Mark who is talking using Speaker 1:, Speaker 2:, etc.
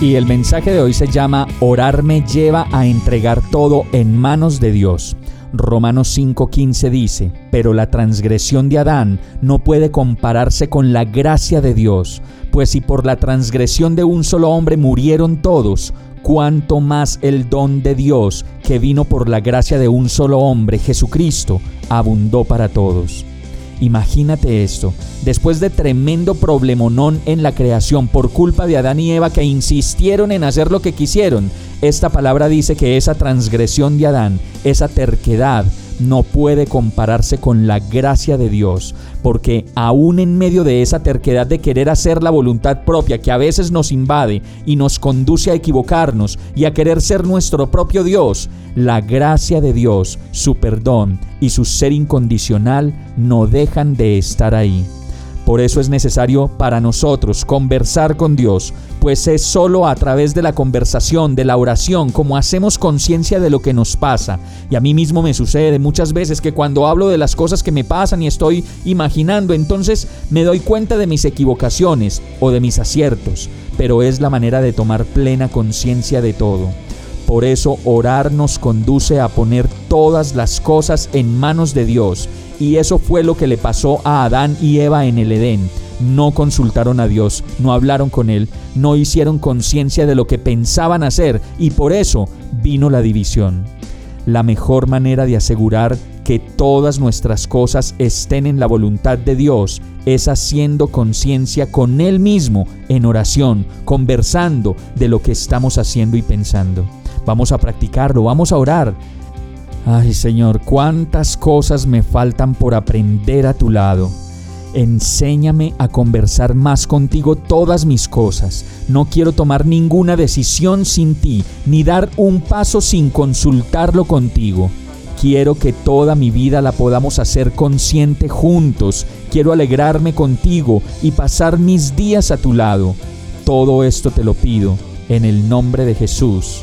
Speaker 1: Y el mensaje de hoy se llama Orar me lleva a entregar todo en manos de Dios. Romanos 5:15 dice, pero la transgresión de Adán no puede compararse con la gracia de Dios, pues si por la transgresión de un solo hombre murieron todos, cuánto más el don de Dios, que vino por la gracia de un solo hombre, Jesucristo, abundó para todos. Imagínate esto, después de tremendo problemonón en la creación por culpa de Adán y Eva que insistieron en hacer lo que quisieron, esta palabra dice que esa transgresión de Adán, esa terquedad, no puede compararse con la gracia de Dios, porque aún en medio de esa terquedad de querer hacer la voluntad propia que a veces nos invade y nos conduce a equivocarnos y a querer ser nuestro propio Dios, la gracia de Dios, su perdón y su ser incondicional no dejan de estar ahí. Por eso es necesario para nosotros conversar con Dios, pues es solo a través de la conversación, de la oración, como hacemos conciencia de lo que nos pasa. Y a mí mismo me sucede muchas veces que cuando hablo de las cosas que me pasan y estoy imaginando, entonces me doy cuenta de mis equivocaciones o de mis aciertos, pero es la manera de tomar plena conciencia de todo. Por eso orar nos conduce a poner todas las cosas en manos de Dios y eso fue lo que le pasó a Adán y Eva en el Edén. No consultaron a Dios, no hablaron con Él, no hicieron conciencia de lo que pensaban hacer y por eso vino la división. La mejor manera de asegurar que todas nuestras cosas estén en la voluntad de Dios es haciendo conciencia con Él mismo en oración, conversando de lo que estamos haciendo y pensando. Vamos a practicarlo, vamos a orar. Ay Señor, cuántas cosas me faltan por aprender a tu lado. Enséñame a conversar más contigo todas mis cosas. No quiero tomar ninguna decisión sin ti, ni dar un paso sin consultarlo contigo. Quiero que toda mi vida la podamos hacer consciente juntos. Quiero alegrarme contigo y pasar mis días a tu lado. Todo esto te lo pido en el nombre de Jesús.